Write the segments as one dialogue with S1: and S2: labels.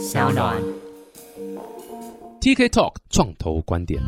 S1: 小暖。
S2: TK Talk 创投观点。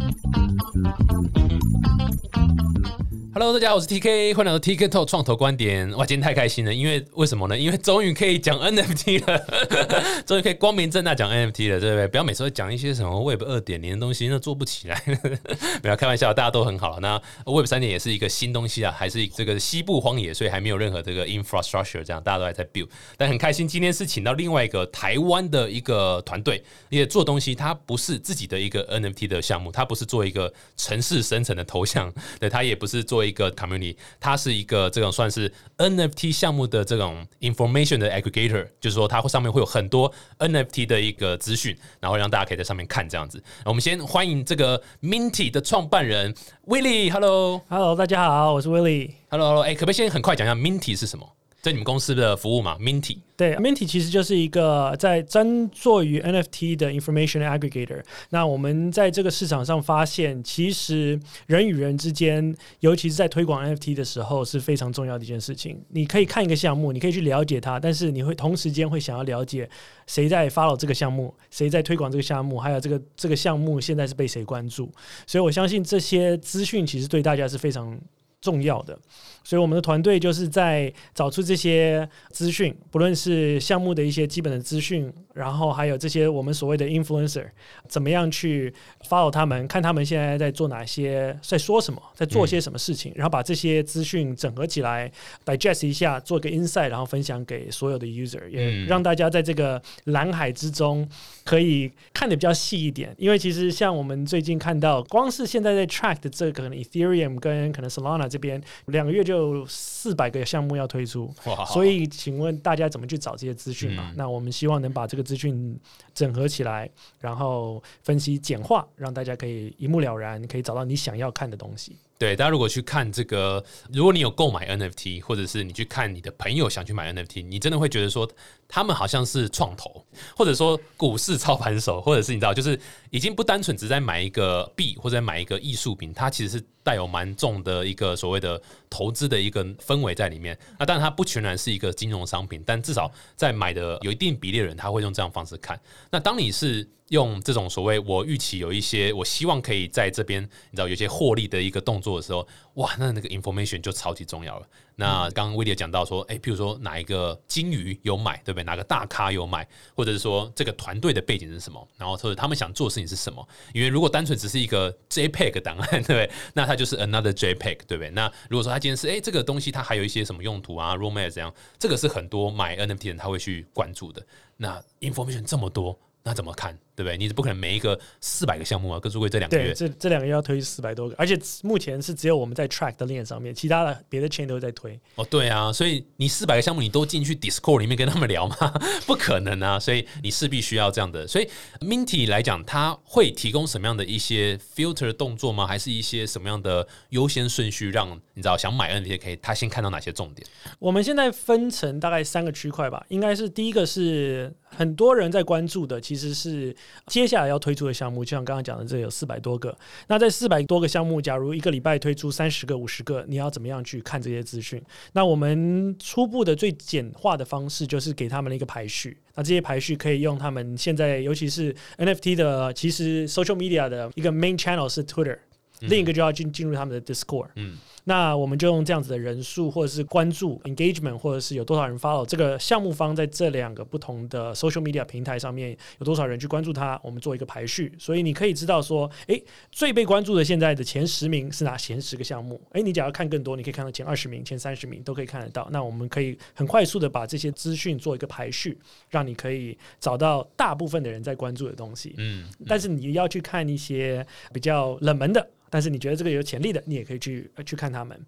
S2: Hello，大家好，我是 TK，欢迎来到 TK Talk 创投观点。哇，今天太开心了，因为为什么呢？因为终于可以讲 NFT 了，终于可以光明正大讲 NFT 了，对不对？不要每次都讲一些什么 Web 二点零的东西，那做不起来。不要开玩笑，大家都很好。那 Web 三点也是一个新东西啊，还是这个西部荒野，所以还没有任何这个 infrastructure，这样大家都还在 build。但很开心，今天是请到另外一个台湾的一个团队，也做东西，它不是自己的一个 NFT 的项目，它不是做一个城市生成的头像，对，它也不是做一个 community，它是一个这种算是 NFT 项目的这种 information 的 aggregator，就是说它会上面会有很多 NFT 的一个资讯，然后让大家可以在上面看这样子。我们先欢迎这个 Minty 的创办人 Willie，Hello。
S3: Hello，大家好，我是 Willie。
S2: Hello，Hello，哎、可不可以先很快讲一下 Minty 是什么？在你们公司的服务嘛？Minty
S3: 对，Minty 其实就是一个在专做于 NFT 的 information aggregator。那我们在这个市场上发现，其实人与人之间，尤其是在推广 NFT 的时候，是非常重要的一件事情。你可以看一个项目，你可以去了解它，但是你会同时间会想要了解谁在 follow 这个项目，谁在推广这个项目，还有这个这个项目现在是被谁关注。所以我相信这些资讯其实对大家是非常重要的。所以我们的团队就是在找出这些资讯，不论是项目的一些基本的资讯，然后还有这些我们所谓的 influencer，怎么样去 follow 他们，看他们现在在做哪些，在说什么，在做些什么事情，然后把这些资讯整合起来，digest 一下，做个 insight，然后分享给所有的 user，也
S2: 嗯
S3: 让大家在这个蓝海之中可以看得比较细一点。因为其实像我们最近看到，光是现在在 track 的这个可能 Ethereum 跟可能 Solana 这边，两个月就四百个项目要推出。所以，请问大家怎么去找这些资讯嘛？
S2: 嗯
S3: 那我们希望能把这个资讯整合起来，然后分析简化，让大家可以一目了然，可以找到你想要看的东西。
S2: 对，大家如果去看这个，如果你有购买 NFT，或者是你去看你的朋友想去买 NFT，你真的会觉得说他们好像是创投，或者说股市操盘手，或者是你知道，就是已经不单纯只在买一个币或者买一个艺术品，它其实是带有蛮重的一个所谓的投资的一个氛围在里面。那当然它不全然是一个金融商品，但至少在买的有一定比例的人，他会用这样方式看。那当你是用这种所谓我预期有一些，我希望可以在这边你知道有些获利的一个动作的时候，哇，那那个 information 就超级重要了。那刚刚威廉讲到说，哎、譬如说哪一个金鱼有买，对不对？哪个大咖有买，或者是说这个团队的背景是什么，然后或者他们想做的事情是什么？因为如果单纯只是一个 JPEG 档案，对不对？那它就是 another JPEG，对不对？那如果说它今天是哎、这个东西它还有一些什么用途啊，romance 这样，这个是很多买 NFT 的人他会去关注的。那 information 这么多，那怎么看，对不对？你是不可能每一个四百个项目啊，跟诸位这两个，月，
S3: 这这两个月要推四百多个，而且目前是只有我们在 track 的链上面，其他的别的 chain 都在推。
S2: 哦，对啊，所以你四百个项目你都进去 Discord 里面跟他们聊吗？不可能啊，所以你势必需要这样的。所以 Minty 来讲，它会提供什么样的一些 filter 动作吗？还是一些什么样的优先顺序，让你知道想买 NFT 可以他先看到哪些重点？
S3: 我们现在分成大概三个区块吧，应该是第一个是很多人在关注的，其实是接下来要推出的项目，就像刚刚讲的，这有四百多个。那在四百多个项目，假如一个礼拜推出三十个、五十个，你要怎么样去看这些资讯？那我们初步的最简化的方式就是给他们一个排序。那这些排序可以用他们现在，尤其是 NFT 的，其实 social media 的一个 main channel 是 Twitter，、另一个就要进进入他们的 Discord。
S2: 嗯，
S3: 那我们就用这样子的人数，或者是关注 engagement，或者是有多少人 follow 这个项目方在这两个不同的 social media 平台上面有多少人去关注它，我们做一个排序，所以你可以知道说，诶，最被关注的现在的前十名是哪前十个项目？诶，你只要看更多，你可以看到前二十名、前三十名都可以看得到。那我们可以很快速的把这些资讯做一个排序，让你可以找到大部分的人在关注的东西。
S2: 嗯，
S3: 但是你要去看一些比较冷门的，但是你觉得这个有潜力的，你也可以去呃去看他们。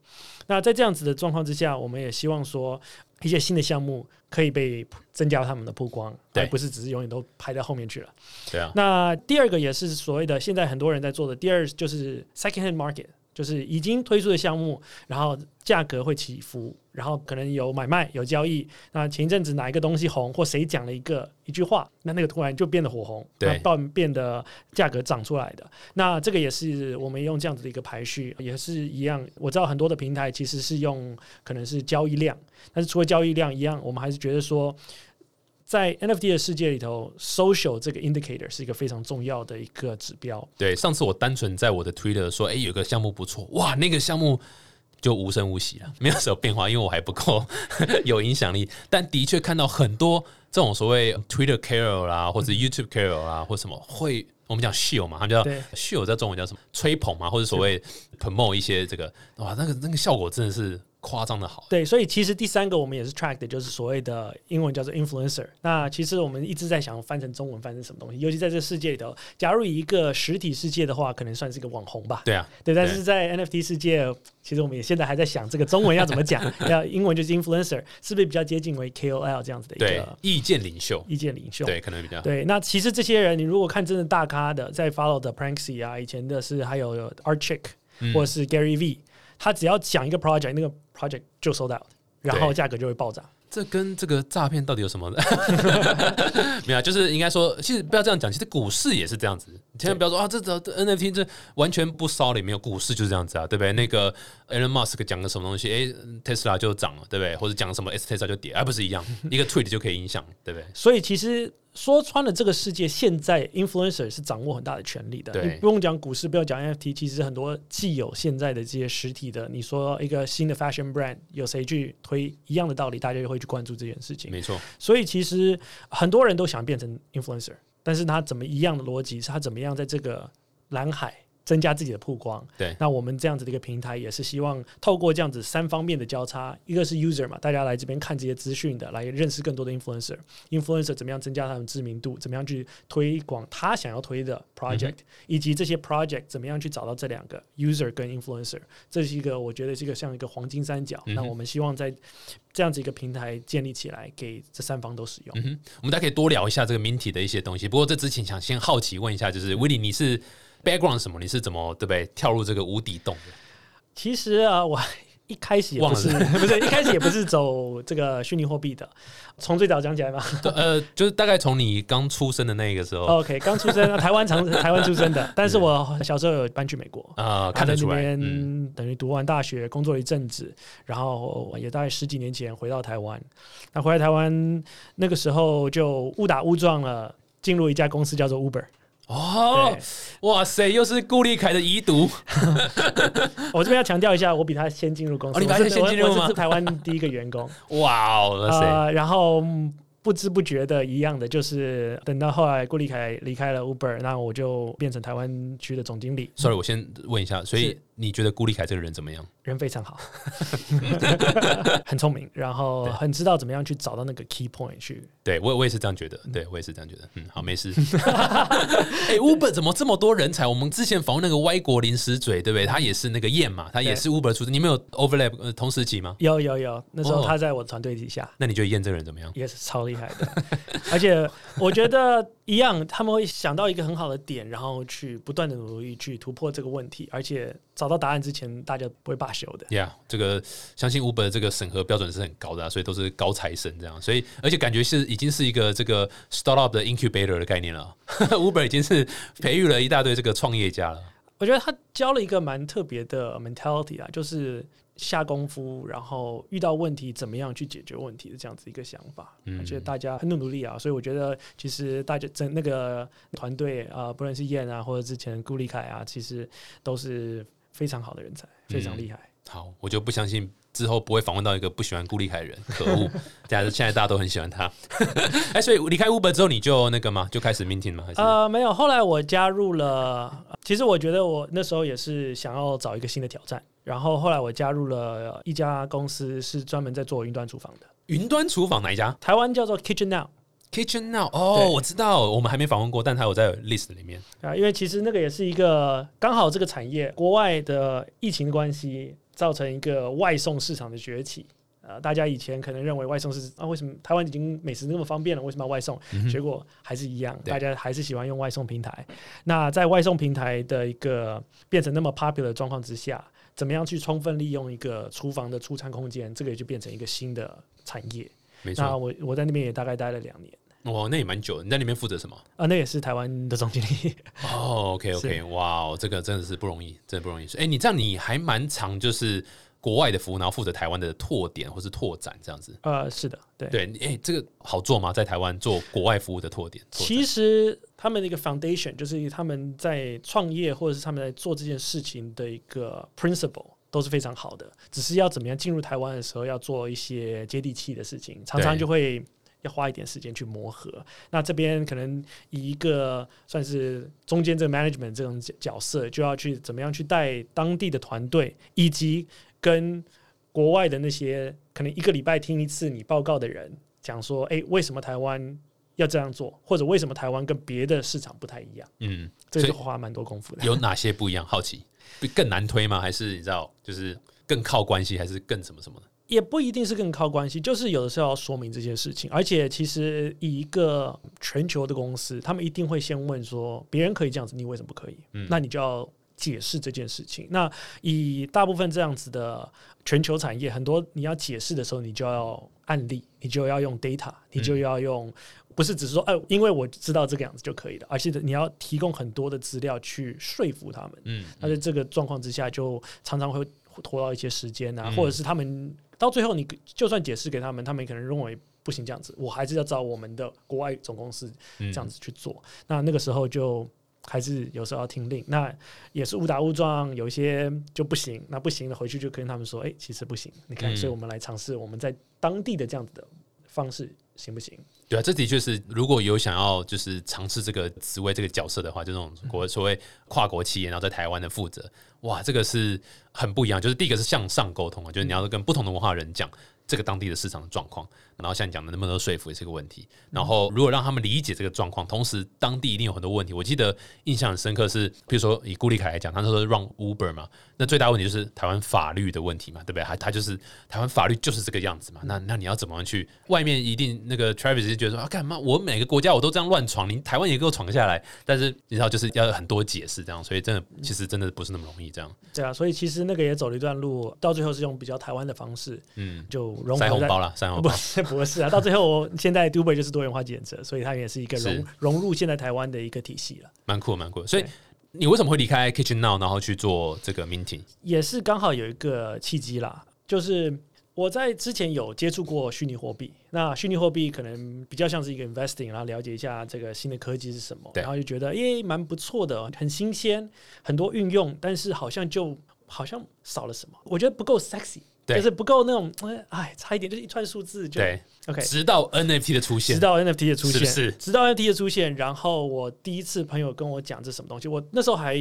S3: 那在这样子的状况之下，我们也希望说一些新的项目可以被增加他们的曝光，
S2: 对
S3: 而不是只是永远都排在后面去了。
S2: 对啊，
S3: 那第二个也是所谓的现在很多人在做的，第二就是 second hand market，就是已经推出的项目，然后价格会起伏，然后可能有买卖有交易。那前一阵子哪一个东西红，或谁讲了一个一句话，那那个突然就变得火红，
S2: 对
S3: 那到变得价格涨出来的。那这个也是我们用这样子的一个排序，也是一样。我知道很多的平台其实是用可能是交易量，但是除了交易量一样，我们还是觉得说。在 NFT 的世界里头，social 这个 indicator 是一个非常重要的一个指标。
S2: 对，上次我单纯在我的 Twitter 说，哎，有个项目不错，哇，那个项目就无声无息了，没有什么变化，因为我还不够 有影响力。但的确看到很多这种所谓 Twitter Carol 啦，或者 YouTube Carol 啦，或什么会。我们讲 shield 嘛，他们叫秀，在中文叫什么？吹捧嘛，或者所谓 promote 一些这个，哇，那个那个效果真的是夸张的好。
S3: 对，所以其实第三个我们也是 track 的，就是所谓的英文叫做 influencer。那其实我们一直在想翻成中文翻成什么东西，尤其在这世界里头，假如以一个实体世界的话，可能算是一个网红吧。
S2: 对啊，
S3: 对，但是在 NFT 世界。其实我们也现在还在想这个中文要怎么讲，要英文就是 influencer，是不是比较接近为 KOL 这样子的一个
S2: 意见领袖？
S3: 意见领袖，
S2: 对，可能比较
S3: 对。那其实这些人，你如果看真的大咖的，在 follow 的 Pranksy 啊，以前的是还有 Art Chick 或者是 Gary V，他只要讲一个 project，那个 project 就 sold out，然后价格就会暴涨。
S2: 这跟这个诈骗到底有什么？没有，就是应该说，其实不要这样讲。其实股市也是这样子，千万不要说啊，这这 NFT 这完全不烧里没有股市就是这样子啊，对不对？那个 Elon Musk 讲个什么东西，哎，Tesla 就涨了，对不对？或者讲什么 S Tesla 就跌，而不是一样，一个 tweet 就可以影响，对不对？
S3: 所以其实。说穿了，这个世界现在 influencer 是掌握很大的权力的。你不用讲股市，不要讲 NFT，其实很多既有现在的这些实体的，你说一个新的 fashion brand，有谁去推一样的道理，大家就会去关注这件事情。
S2: 没错。
S3: 所以其实很多人都想变成 influencer，但是他怎么一样的逻辑，是他怎么样在这个蓝海？增加自己的曝光，
S2: 对。
S3: 那我们这样子的一个平台，也是希望透过这样子三方面的交叉，一个是 user 嘛，大家来这边看这些资讯的，来认识更多的 influencer，influencer 怎么样增加他们知名度，怎么样去推广他想要推的 project，以及这些 project 怎么样去找到这两个 user 跟 influencer，这是一个我觉得是一个像一个黄金三角。那我们希望在这样子一个平台建立起来，给这三方都使用。
S2: 嗯我们大家可以多聊一下这个 Minty 的一些东西。不过这之前想先好奇问一下，就是 Willie，你是？background 什么？你是怎么对不对？跳入这个无底洞的？
S3: 其实啊，我一开始也不是，不是一开始也不是走这个虚拟货币的。从最早讲起来嘛，
S2: 呃，就是大概从你刚出生的那个时候
S3: ，OK，刚出生，台湾长 台湾出生的，但是我小时候有搬去美国
S2: 啊，看得出来，
S3: 等于读完大学，工作了一阵子，然后也大概十几年前回到台湾。那回来台湾那个时候就误打误撞了，进入一家公司叫做 Uber。
S2: 哦，哇塞，又是顾立凯的遗毒。
S3: 我这边要强调一下，我比他先进入公司，
S2: 你比他先进入
S3: 吗？是台湾第一个员工。
S2: 哇哦，
S3: 然后。不知不觉的一样的，就是等到后来顾立凯离开了 Uber，那我就变成台湾区的总经理。
S2: Sorry，我先问一下，所以你觉得顾立凯这个人怎么样？
S3: 人非常好，很聪明，然后很知道怎么样去找到那个 key point 去。
S2: 对我，我也是这样觉得。对我也是这样觉得。嗯，好，没事。哎，Uber 怎么这么多人才？我们之前访问那个歪国零食嘴，对不对？他也是那个燕嘛，他也是 Uber 出身。你们有 overlap 呃同时期吗？
S3: 有有有，那时候他在我团队底下。
S2: 那你觉得燕这个人怎么样？
S3: 也是超厉厉害的，而且我觉得一样，他们会想到一个很好的点，然后去不断的努力去突破这个问题，而且找到答案之前，大家不会罢休的。
S2: Yeah，这个相信 Uber 的这个审核标准是很高的，所以都是高材生这样，所以而且感觉是已经是一个这个 startup 的 incubator 的概念了。Uber 已经是培育了一大堆这个创业家了。
S3: 我觉得他教了一个蛮特别的 mentality 啊，就是。下功夫，然后遇到问题怎么样去解决问题的这样子一个想法，而且大家很努力啊，所以我觉得其实大家整那个团队啊，不论是燕啊，或者之前顾立凯啊，其实都是非常好的人才，非常厉害。
S2: 好，我就不相信之后不会访问到一个不喜欢顾立凯的人，可恶！假如现在大家都很喜欢他，哎，所以离开 Uber 之后，你就那个吗？就开始 Minting 吗？还是
S3: 呃，没有，后来我加入了。其实我觉得我那时候也是想要找一个新的挑战。然后后来我加入了一家公司，是专门在做云端厨房的。
S2: 云端厨房哪一家？
S3: 台湾叫做 Kitchen Now。
S2: Kitchen Now，哦，我知道，我们还没访问过，但它有在 list 里面
S3: 啊。因为其实那个也是一个刚好这个产业，国外的疫情关系造成一个外送市场的崛起。呃，大家以前可能认为外送是啊，为什么台湾已经美食那么方便了，为什么要外送？结果还是一样，大家还是喜欢用外送平台。那在外送平台的一个变成那么 popular 的状况之下。怎么样去充分利用一个厨房的出餐空间？这个也就变成一个新的产业。
S2: 没错，
S3: 那我我在那边也大概待了两年。
S2: 哦，那也蛮久。你在那边负责什么？
S3: 啊，那也是台湾的总经理。
S2: 哦，OK OK，哇，这个真的是不容易，真的不容易。哎，你这样你还蛮长，就是国外的服务，然后负责台湾的拓点或是拓展这样子。
S3: 呃，是的，对。
S2: 对，哎、这个好做吗？在台湾做国外服务的拓点？
S3: 其实他们的一个 foundation 就是他们在创业或者是他们在做这件事情的一个 principle 都是非常好的，只是要怎么样进入台湾的时候要做一些接地气的事情，常常就会。要花一点时间去磨合，那这边可能以一个算是中间这个 management 这种角角色，就要去怎么样去带当地的团队，以及跟国外的那些可能一个礼拜听一次你报告的人讲说，诶，为什么台湾要这样做，或者为什么台湾跟别的市场不太一样？
S2: 嗯，
S3: 这
S2: 所以
S3: 就花蛮多功夫的。
S2: 有哪些不一样？好奇，更难推吗？还是你知道，就是更靠关系，还是更什么什么的？
S3: 也不一定是更靠关系，就是有的时候要说明这些事情。而且其实以一个全球的公司，他们一定会先问说，别人可以这样子，你为什么不可以？
S2: 嗯
S3: 那你就要解释这件事情。那以大部分这样子的全球产业，很多你要解释的时候，你就要案例，你就要用 data，你就要用。不是只是说，哎，因为我知道这个样子就可以了，而且你要提供很多的资料去说服他们。
S2: 嗯，
S3: 那在这个状况之下，就常常会拖到一些时间啊，
S2: 嗯
S3: 或者是他们到最后，你就算解释给他们，他们可能认为不行这样子，我还是要找我们的国外总公司
S2: 嗯
S3: 这样子去做。那那个时候就还是有时候要听令，那也是误打误撞，有一些就不行，那不行了回去就跟他们说，哎、其实不行，你看，
S2: 嗯
S3: 所以我们来尝试我们在当地的这样子的方式行不行？
S2: 对啊，这的确是，如果有想要就是尝试这个职位这个角色的话，就那种国所谓跨国企业，然后在台湾的负责，哇，这个是很不一样。就是第一个是向上沟通啊，就是你要跟不同的文化人讲这个当地的市场的状况，然后像你讲的能不能说服也是个问题。然后如果让他们理解这个状况，同时当地一定有很多问题。我记得印象很深刻是，比如说以顾立凯来讲，他那时候 run Uber 嘛，那最大问题就是台湾法律的问题嘛，对不对？他他就是台湾法律就是这个样子嘛。那那你要怎么样去？外面一定那个 Travis 就觉得说啊，干嘛我每个国家我都这样乱闯，你台湾也给我闯下来。但是你知道，就是要很多解释这样，所以真的其实真的不是那么容易这样。
S3: 对啊，所以其实那个也走了一段路，到最后是用比较台湾的方式，
S2: 嗯，
S3: 就融合在
S2: 塞红包啦，塞红包。
S3: 是不是啊，到最后现在 Dubai 就是多元化检测，所以它也是一个融融入现在台湾的一个体系了。
S2: 蛮酷，蛮酷的。所以你为什么会离开 Kitchen Now，然后去做这个 Minting？
S3: 也是刚好有一个契机啦，就是我在之前有接触过虚拟货币，那虚拟货币可能比较像是一个 investing，然后了解一下这个新的科技是什么，然后就觉得诶蛮不错的，很新鲜，很多运用，但是好像就好像少了什么，我觉得不够 sexy。
S2: 对。
S3: 就是不够那种，哎，差一点，就是一串数字就
S2: 对
S3: ，OK。
S2: 直到 NFT 的出现。
S3: 直，到 NFT 的出现，
S2: 是是？
S3: 直到 NFT 的出现，然后我第一次朋友跟我讲这什么东西，我那时候还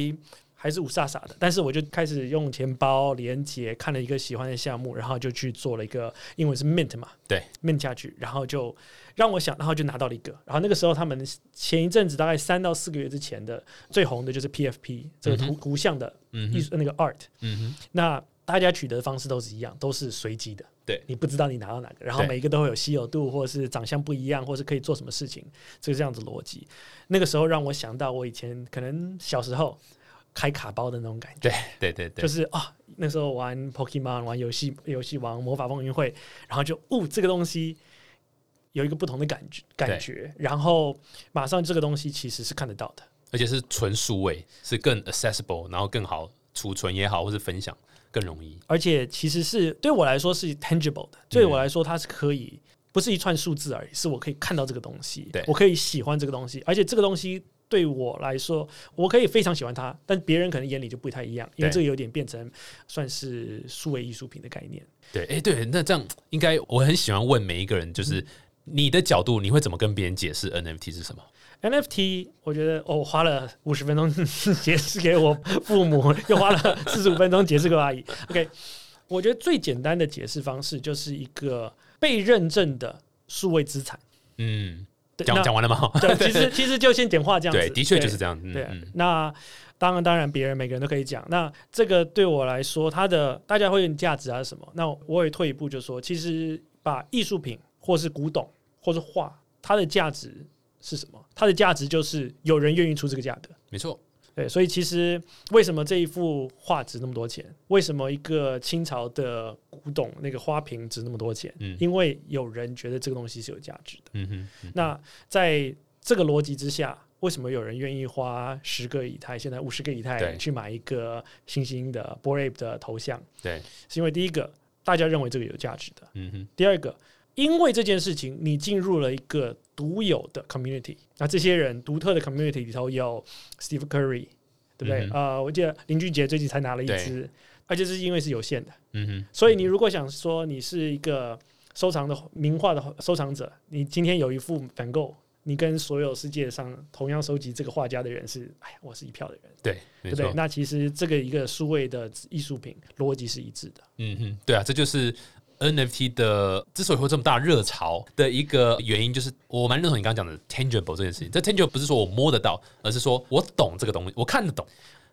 S3: 还是五傻傻的，但是我就开始用钱包连接，看了一个喜欢的项目，然后就去做了一个英文是 Mint 嘛，
S2: 对
S3: ，Mint 下去，然后就让我想，然后就拿到了一个，然后那个时候他们前一阵子大概三到四个月之前的最红的就是 PFP 这个图、
S2: 嗯
S3: 图像的艺术、那个 Art，
S2: 嗯哼，
S3: 那大家取得的方式都是一样，都是随机的。
S2: 对。
S3: 你不知道你拿到哪个，然后每一个都会有稀有度，或者是长相不一样，或是可以做什么事情，这个这样子逻辑。那个时候让我想到我以前可能小时候开卡包的那种感觉，
S2: 对对对对，
S3: 就是啊，那时候玩 Pokemon，玩游戏游戏王魔法风云会，然后就哦，这个东西有一个不同的感觉感觉，然后马上这个东西其实是看得到的。
S2: 而且是纯数位，是更 accessible，然后更好储存也好，或是分享更容易。
S3: 而且其实是对我来说是 tangible 的，对我来说它是可以不是一串数字而已，是我可以看到这个东西
S2: 对，
S3: 我可以喜欢这个东西，而且这个东西对我来说，我可以非常喜欢它，但别人可能眼里就不太一样，因为这个有点变成算是数位艺术品的概念。
S2: 对，哎，对，那这样应该我很喜欢问每一个人，就是你的角度，你会怎么跟别人解释 NFT 是什么？
S3: NFT，我觉得、哦、我花了五十分钟 解释给我父母，又花了四十五分钟解释给我阿姨。OK，我觉得最简单的解释方式就是一个被认证的数位资产。
S2: 嗯，讲讲完了吗？
S3: 对，其实其实就先简化这样子。
S2: 对，的确就是这样。嗯
S3: 对。那当然，当然，别人每个人都可以讲。那这个对我来说，它的大家会有价值啊是什么？那我也退一步就说，其实把艺术品或是古董或是画，它的价值是什么？它的价值就是有人愿意出这个价格。
S2: 没错。
S3: 对，所以其实为什么这一幅画值那么多钱？为什么一个清朝的古董那个花瓶值那么多钱？
S2: 嗯
S3: 因为有人觉得这个东西是有价值的。
S2: 嗯哼，嗯
S3: 那在这个逻辑之下，为什么有人愿意花十个以太，现在五十个以太去买一个新兴的 b o r a p 的头像？
S2: 对，
S3: 是因为第一个大家认为这个有价值的，
S2: 嗯哼，
S3: 第二个，因为这件事情你进入了一个独有的 community，那这些人独特的 community 里头有 Steve Curry，对不对？
S2: 嗯
S3: 呃，我记得林俊杰最近才拿了一
S2: 对
S3: 支，而且是因为是有限的，
S2: 嗯哼，
S3: 所以你如果想说你是一个收藏的名画的收藏者，你今天有一幅梵购。你跟所有世界上同样收集这个画家的人是，哎呀，我是一票的人，
S2: 对，
S3: 对不对？，那其实这个一个数位的艺术品逻辑是一致的。
S2: 嗯哼，对啊，这就是 NFT 的之所以会这么大热潮的一个原因，就是我蛮认同你刚刚讲的 tangible 这件事情。这 tangible 不是说我摸得到，而是说我懂这个东西，我看得懂。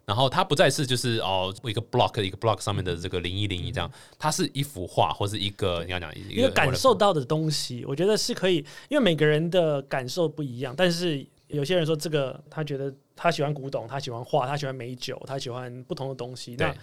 S2: 然后它不再是就是哦一个 block 一个 block 上面的这个零一零一这样，它是一幅画或是一个你要讲一
S3: 一个感受到的东西，我觉得是可以，因为每个人的感受不一样。但是有些人说这个，他觉得他喜欢古董，他喜欢画，他喜欢美酒，他喜欢不同的东西。
S2: 对
S3: 那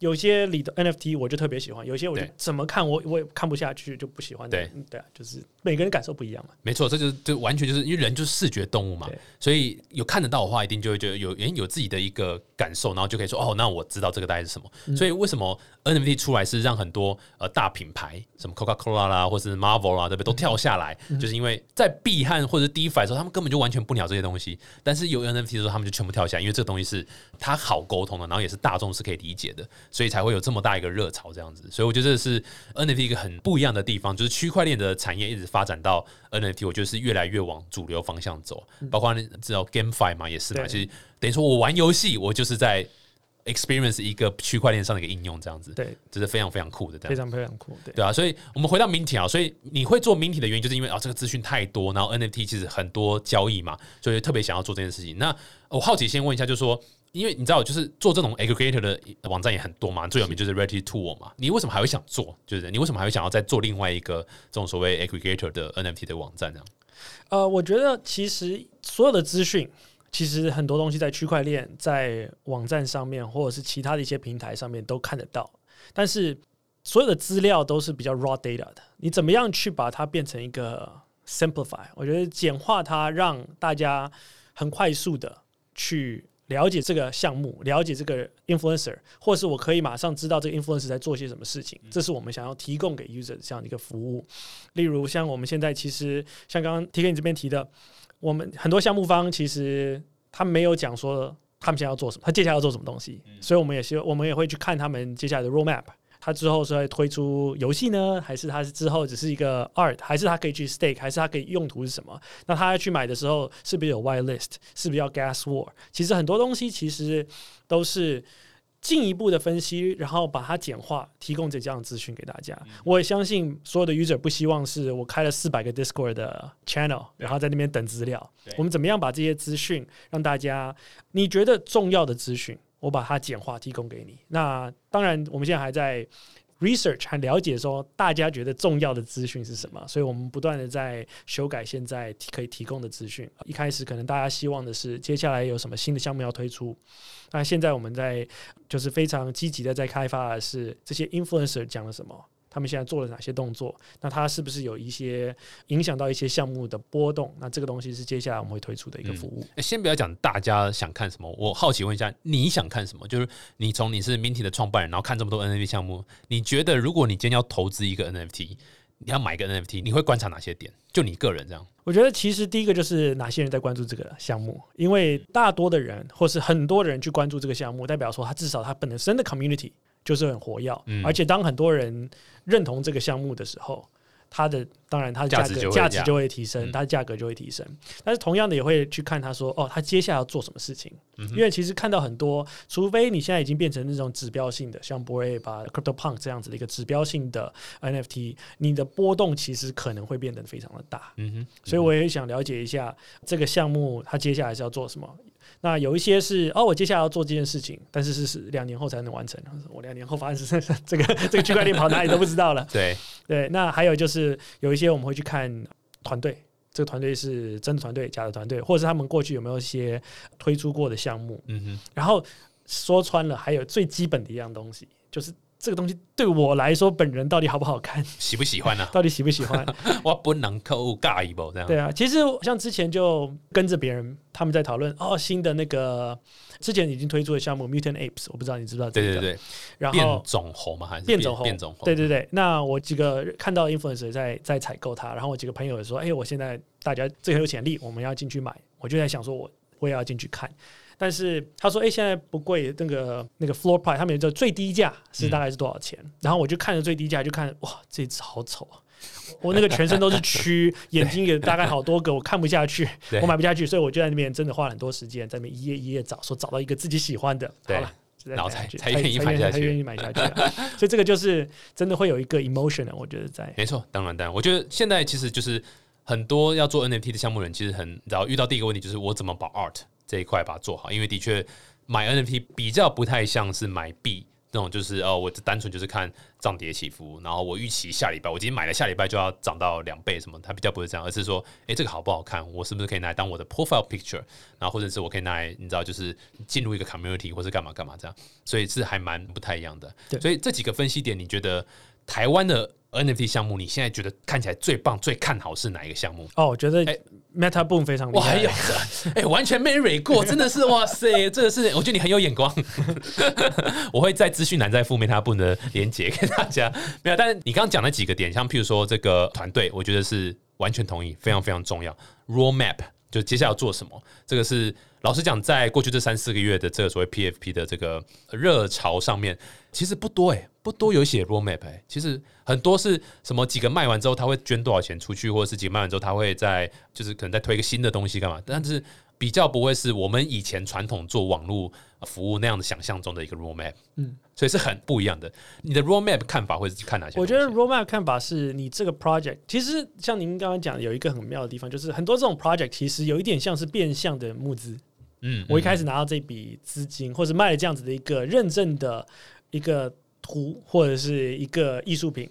S3: 有些里的 NFT 我就特别喜欢，有些我就怎么看我我也看不下去，就不喜欢的。
S2: 对
S3: 嗯对啊，就是每个人感受不一样嘛。
S2: 没错，这就是就完全就是因为人就是视觉动物嘛，所以有看得到的话，一定就会觉得有诶有自己的一个感受，然后就可以说哦，那我知道这个大概是什么。
S3: 嗯
S2: 所以为什么 NFT 出来是让很多呃大品牌，什么 Coca Cola 啦，或是 Marvel 啦，对不对，都跳下来，
S3: 嗯
S2: 就是因为在币和或者 DeFi 的时候，他们根本就完全不鸟这些东西，但是有 NFT 的时候，他们就全部跳下来，因为这个东西是它好沟通的，然后也是大众是可以理解的，所以才会有这么大一个热潮这样子。所以我觉得这是 NFT 一个很不一样的地方，就是区块链的产业一直发展到 NFT，我觉得是越来越往主流方向走，包括你知道 GameFi 嘛，也是嘛，
S3: 对
S2: 其实等于说我玩游戏，我就是在 experience 一个区块链上的一个应用，这样子，
S3: 对，
S2: 这是非常非常酷的。
S3: 非常非常酷。对，
S2: 对啊，所以我们回到 Minty 啊，所以你会做 Minty 的原因，就是因为啊这个资讯太多，然后 NFT 其实很多交易嘛，所以特别想要做这件事情。那我好奇先问一下，就是说，因为你知道，就是做这种 aggregator 的网站也很多嘛，最有名就是 Ready to 嘛，你为什么还会想做？就是你为什么还会想要再做另外一个这种所谓 aggregator 的 NFT 的网站这样？
S3: 呃，我觉得其实所有的资讯，其实很多东西在区块链、在网站上面，或者是其他的一些平台上面都看得到，但是所有的资料都是比较 raw data 的。你怎么样去把它变成一个 simplify？我觉得简化它，让大家很快速的去。了解这个项目，了解这个 influencer，或是我可以马上知道这个 influencer 在做些什么事情，这是我们想要提供给 user 这样的一个服务。例如，像我们现在其实像刚刚 T K 你这边提的，我们很多项目方其实他没有讲说他们现在要做什么，他接下来要做什么东西，所以我们也希我们也会去看他们接下来的 roadmap。他之后是会推出游戏呢，还是他是之后只是一个 art，还是他可以去 stake，还是他可以用途是什么？那他去买的时候是不是有 white list？是不是要 gas war？其实很多东西其实都是进一步的分析，然后把它简化，提供这样的资讯给大家。我也相信所有的 user 不希望是我开了四百个 Discord 的 channel，然后在那边等资料。我们怎么样把这些资讯让大家你觉得重要的资讯，我把它简化提供给你。那当然，我们现在还在 research 还了解说大家觉得重要的资讯是什么，所以我们不断的在修改现在可以提供的资讯。一开始可能大家希望的是接下来有什么新的项目要推出，那现在我们在就是非常积极的在开发的是这些 influencer 讲了什么。他们现在做了哪些动作？那它是不是有一些影响到一些项目的波动？那这个东西是接下来我们会推出的一个服务。
S2: 欸先不要讲大家想看什么，我好奇问一下，你想看什么？就是你从你是 Minty 的创办人，然后看这么多 NFT 项目，你觉得如果你今天要投资一个 NFT，你要买一个 NFT，你会观察哪些点？就你个人这样，
S3: 我觉得其实第一个就是哪些人在关注这个项目，因为大多的人或是很多的人去关注这个项目，代表说他至少他本身的 community 就是很活跃，
S2: 嗯
S3: 而且当很多人认同这个项目的时候，它的当然它的价
S2: 价值价
S3: 格价值就会提升，
S2: 嗯
S3: 它的价格就会提升。但是同样的也会去看他说哦，他接下来要做什么事情，
S2: 嗯
S3: 因为其实看到很多，除非你现在已经变成那种指标性的，像 b o a 把 Crypto Punk 这样子的一个指标性的 NFT，你的波动其实可能会变得非常的大。
S2: 嗯哼，
S3: 所以我也想了解一下这个项目它接下来是要做什么。那有一些是哦，我接下来要做这件事情，但是是是两年后才能完成。我两年后发现是 这个这个区块链跑哪里都不知道了。
S2: 对，
S3: 对，那还有就是有一些我们会去看团队，这个团队是真的团队、假的团队，或者是他们过去有没有一些推出过的项目。
S2: 嗯哼，
S3: 然后说穿了，还有最基本的一样东西，就是这个东西对我来说，本人到底好不好看，
S2: 喜不喜欢呢、
S3: 到底喜不喜欢？
S2: 我不能扣尬一波这样。
S3: 对啊，其实像之前就跟着别人他们在讨论哦，新的那个之前已经推出的项目 Mutant Apes，我不知道你知不知道这个？
S2: 对对对，变
S3: 然后
S2: 种猴嘛？还是
S3: 变种猴
S2: 变种猴？
S3: 对对对，那我几个看到 influencer 在在采购它，然后我几个朋友也说，哎，我现在大家最很有潜力，我们要进去买。我就在想说我，我也要进去看。但是他说，哎，现在不贵，那个那个 floor price，他们的最低价是大概是多少钱？然后我就看着最低价，就看哇，这只好丑啊！我那个全身都是蛆，眼睛也大概好多个，我看不下去，我买不下去，所以我就在那边真的花了很多时间，在那边一页一页找，说找到一个自己喜欢的，好了。
S2: 然后才才愿意买下去
S3: 才愿意买下去啊。所以这个就是真的会有一个 emotion 的，我觉得在
S2: 没错，当然当然，我觉得现在其实就是很多要做 NFT 的项目人，其实很然后遇到第一个问题就是我怎么保 art 这一块把它做好，因为的确买 NFT 比较不太像是买币。那种就是哦，我单纯就是看涨跌起伏，然后我预期下礼拜我今天买了，下礼拜就要涨到两倍什么，它比较不是这样，而是说，诶，这个好不好看，我是不是可以拿来当我的 profile picture，然后或者是我可以拿来，你知道，就是进入一个 community 或是干嘛干嘛这样，所以是还蛮不太一样的。
S3: 对
S2: 所以这几个分析点，你觉得台湾的 NFT 项目，你现在觉得看起来最棒、最看好是哪一个项目？
S3: 哦，我觉得
S2: 哎
S3: Meta Boom 非常厉害
S2: 有。哎、完全没蕊过，真的是哇塞，这个是我觉得你很有眼光。我会在资讯栏再附面他部的连接给大家。没有，但是你刚刚讲的几个点，像譬如说这个团队，我觉得是完全同意，非常非常重要。Roadmap 就接下来要做什么，这个是老实讲，在过去这三四个月的这个所谓 PFP 的这个热潮上面，其实不多哎、不多有写 roadmap 哎、其实很多是什么几个卖完之后他会捐多少钱出去，或者是几个卖完之后他会在就是可能再推一个新的东西干嘛，但是比较不会是我们以前传统做网络服务那样的想象中的一个 roadmap，
S3: 嗯，
S2: 所以是很不一样的。你的 roadmap 看法会是看哪些？
S3: 我觉得 roadmap 看法是你这个 project，其实像您刚刚讲的，有一个很妙的地方，就是很多这种 project 其实有一点像是变相的募资。
S2: 嗯，
S3: 我一开
S2: 始
S3: 始拿到这笔资金，或者卖了这样子的一个认证的一个图或者是一个艺术品，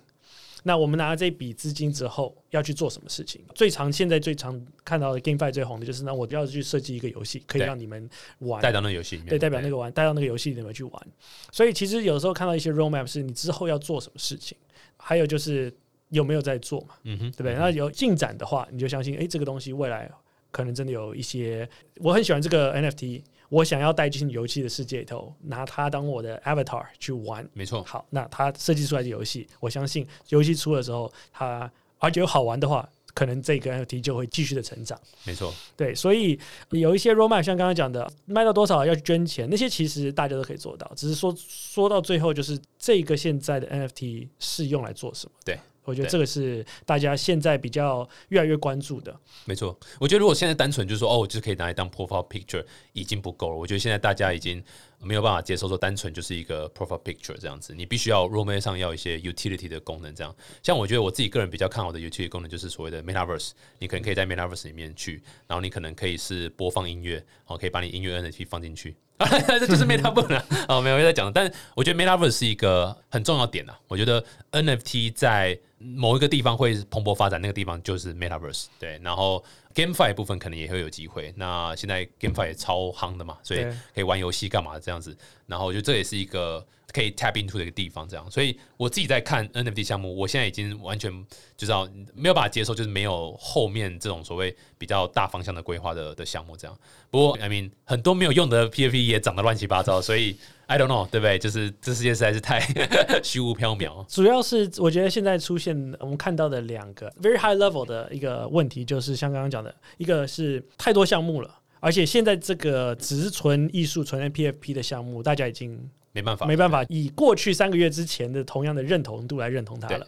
S3: 那我们拿了这笔资金之后要去做什么事情？最常现在最常看到的 GameFi 最红的就是，那我要去设计一个游戏，可以让你们玩
S2: 带到那个游戏里面，
S3: 对，代表那个玩，带到那个游戏里面去玩。所以其实有时候看到一些 roadmap 是你之后要做什么事情，还有就是有没有在做嘛，
S2: 嗯哼，
S3: 对不对？那有进展的话，你就相信，诶，这个东西未来可能真的有一些。我很喜欢这个 NFT，我想要带进游戏的世界里头，拿它当我的 avatar 去玩。
S2: 没错，
S3: 好，那它设计出来的游戏，我相信游戏出的时候，它而且有好玩的话，可能这个 NFT 就会继续的成长。
S2: 没错，
S3: 对，所以有一些 roadmap，像刚刚讲的，卖到多少要去捐钱，那些其实大家都可以做到，只是说说到最后，就是这个现在的 NFT 是用来做什么？
S2: 对，
S3: 我觉得这个是大家现在比较越来越关注的。
S2: 没错，我觉得如果现在单纯就是说哦，我就是可以拿来当 profile picture 已经不够了。我觉得现在大家已经没有办法接受说单纯就是一个 profile picture 这样子，你必须要 roadmap 上要一些 utility 的功能。这样，像我觉得我自己个人比较看好的 utility 功能就是所谓的 metaverse，你可能可以在 metaverse 里面去，然后你可能可以是播放音乐，哦，可以把你音乐 NFT 放进去。这就是 metaverse 啊，哦，没有在讲，但我觉得 metaverse 是一个很重要点啊。我觉得 NFT 在某一个地方会蓬勃发展，那个地方就是 metaverse。对，然后 GameFi 部分可能也会有机会。那现在 GameFi 也超夯的嘛，所以可以玩游戏干嘛这样子。然后我觉得这也是一个可以 tap into 的一个地方，这样。所以我自己在看 NFT 项目，我现在已经完全就知道没有办法接受，就是没有后面这种所谓比较大方向的规划的的项目这样。不过，I mean 很多没有用的 PFP 也长得乱七八糟，所以 I don't know，对不对？就是这世界实在是太 虚无缥缈。
S3: 主要是我觉得现在出现我们看到的两个 very high level 的一个问题，就是像刚刚讲的，一个是太多项目了。而且现在这个只是纯艺术、纯 PFP 的项目，大家已经
S2: 没办法，
S3: 没办法以过去三个月之前的同样的认同度来认同它了。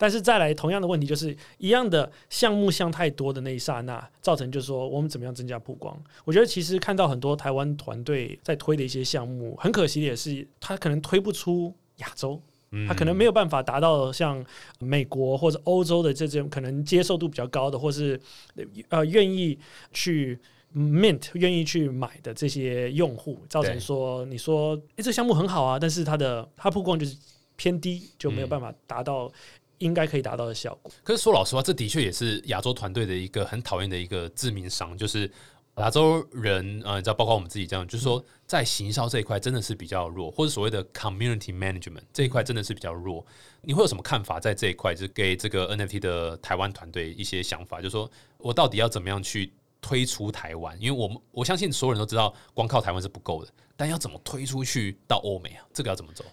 S3: 但是再来同样的问题，就是一样的项目项太多的那一刹那，造成就是说我们怎么样增加曝光？我觉得其实看到很多台湾团队在推的一些项目，很可惜的也是他可能推不出亚洲。
S2: 嗯
S3: 他可能没有办法达到像美国或者欧洲的这种可能接受度比较高的，或是呃愿意去 mint 愿意去买的这些用户，造成说你说诶、这项目很好啊，但是它的它曝光就是偏低，就没有办法达到应该可以达到的效果。
S2: 可是说老实话，这的确也是亚洲团队的一个很讨厌的一个致命伤，就是亚洲人呃，你知道，包括我们自己这样，就是说在行销这一块真的是比较弱，或者所谓的 community management 这一块真的是比较弱。你会有什么看法？在这一块，就是给这个 NFT 的台湾团队一些想法，就是说我到底要怎么样去推出台湾？因为我们我相信所有人都知道，光靠台湾是不够的，但要怎么推出去到欧美啊？这个要怎么走？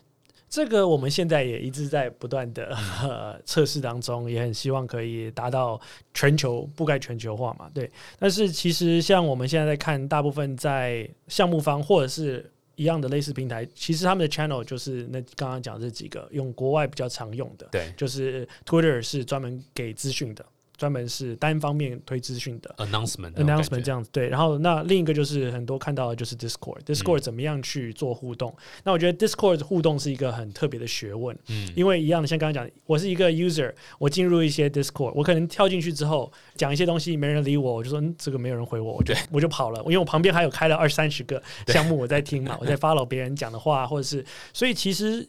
S3: 这个我们现在也一直在不断的呃 测试当中，也很希望可以达到全球覆盖全球化嘛。对，但是其实像我们现在在看，大部分在项目方或者是一样的类似平台，其实他们的 channel 就是那刚刚讲这几个，用国外比较常用的，
S2: 对，
S3: 就是 Twitter 是专门给资讯的。专门是单方面推资讯的
S2: announcement
S3: announcement 这样子对，然后那另一个就是很多看到的就是 Discord Discord 怎么样去做互动？那我觉得 Discord 互动是一个很特别的学问，嗯，因为一样的像刚刚讲，我是一个 user，我进入一些 Discord，我可能跳进去之后讲一些东西，没人理我，我就说这个没有人回我，我就 我就跑了，因为我旁边还有开了二三十个项目我在听嘛，我在 follow 别人讲的话，或者是所以其实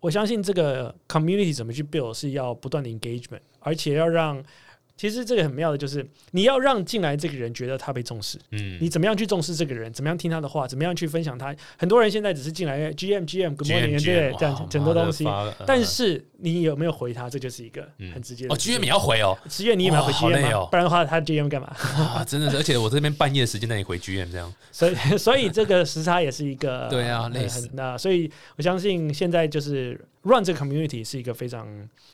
S3: 我相信这个 community 怎么去 build 是要不断的 engagement，而且要让其实这个很妙的，就是你要让进来这个人觉得他被重视。嗯，你怎么样去重视这个人？怎么样听他的话？怎么样去分享他？很多人现在只是进来 GM GM Good morning，对，这样很多东西。但是你有没有回他？这就是一个很直接的。
S2: 哦，GM 也要回哦
S3: ，GM 你也要回 GM 不然的话他 GM 干嘛？
S2: 啊，真的是，而且我这边半夜时间那你回 GM 这样，
S3: 所以所以这个时差也是一个
S2: 对啊，累死。
S3: 那所以我相信现在就是 run 这个 community 是一个非常